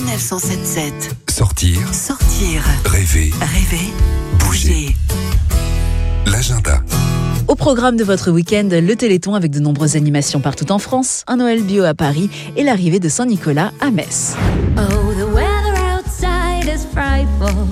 Sanef 177. Sortir, Sortir, rêver, rêver, Bouger. bouger. l'agenda. Au programme de votre week-end, le Téléthon avec de nombreuses animations partout en France, un Noël bio à Paris et l'arrivée de Saint-Nicolas à Metz. Oh, the weather outside is frightful,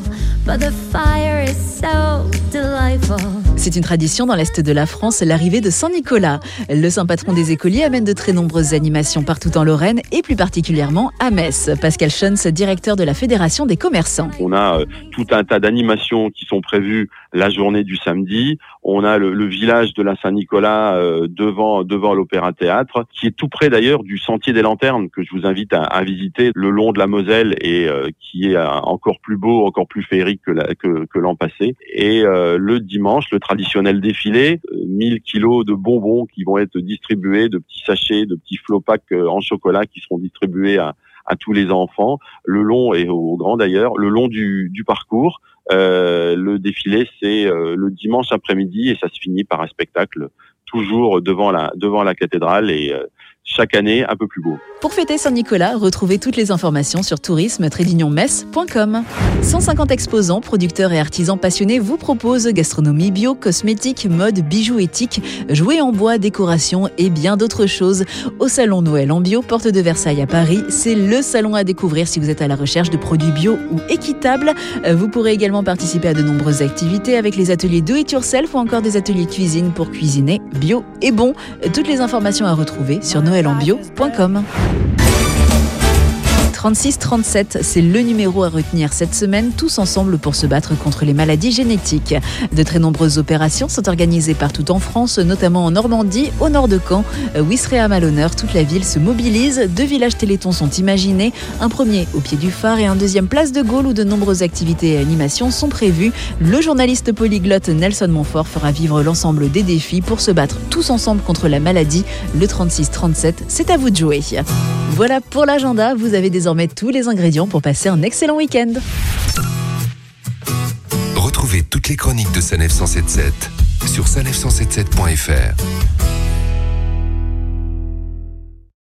but the fire is so delightful. C'est une tradition dans l'Est de la France, l'arrivée de Saint-Nicolas. Le saint patron des écoliers amène de très nombreuses animations partout en Lorraine et plus particulièrement à Metz. Pascal Schoens, directeur de la Fédération des commerçants. On a euh, tout un tas d'animations qui sont prévues la journée du samedi. On a le, le village de la Saint-Nicolas euh, devant devant l'Opéra Théâtre, qui est tout près d'ailleurs du Sentier des Lanternes que je vous invite à, à visiter le long de la Moselle et euh, qui est euh, encore plus beau, encore plus féerique que la- que, que l'an passé. Et euh, le dimanche, le traditionnel défilé, euh, 1000 kilos de bonbons qui vont être distribués, de petits sachets, de petits flopacs euh, en chocolat qui seront distribués à à tous les enfants, le long et au grand d'ailleurs, le long du, du parcours. Euh, le défilé, c'est euh, le dimanche après-midi et ça se finit par un spectacle toujours devant la devant la cathédrale et euh, chaque année un peu plus beau. Pour fêter Saint-Nicolas, retrouvez toutes les informations sur tourisme-metz.com. 150 exposants, producteurs et artisans passionnés vous proposent gastronomie bio, cosmétiques, mode, bijoux éthiques, jouets en bois, décoration et bien d'autres choses au salon Noël en bio, porte de Versailles à Paris. C'est le salon à découvrir si vous êtes à la recherche de produits bio ou équitables. Euh, Vous pourrez également participer à de nombreuses activités avec les ateliers Do It Yourself ou encore des ateliers cuisine pour cuisiner bio et bon. Toutes les informations à retrouver sur noelambiot.com noëlenbio.com. 3637, c'est le numéro à retenir cette semaine, tous ensemble pour se battre contre les maladies génétiques. De très nombreuses opérations sont organisées partout en France, notamment en Normandie, au nord de Caen. Ouistreham à l'honneur, toute la ville se mobilise. Deux villages télétons sont imaginés. Un premier au pied du phare et un deuxième place de Gaulle où de nombreuses activités et animations sont prévues. Le journaliste polyglotte Nelson Montfort fera vivre l'ensemble des défis pour se battre tous ensemble contre la maladie. Le 36-37, c'est à vous de jouer. Voilà pour l'agenda, vous avez désormais tous les ingrédients pour passer un excellent week-end. Retrouvez toutes les chroniques de Sanef 177 sur sanef177.fr.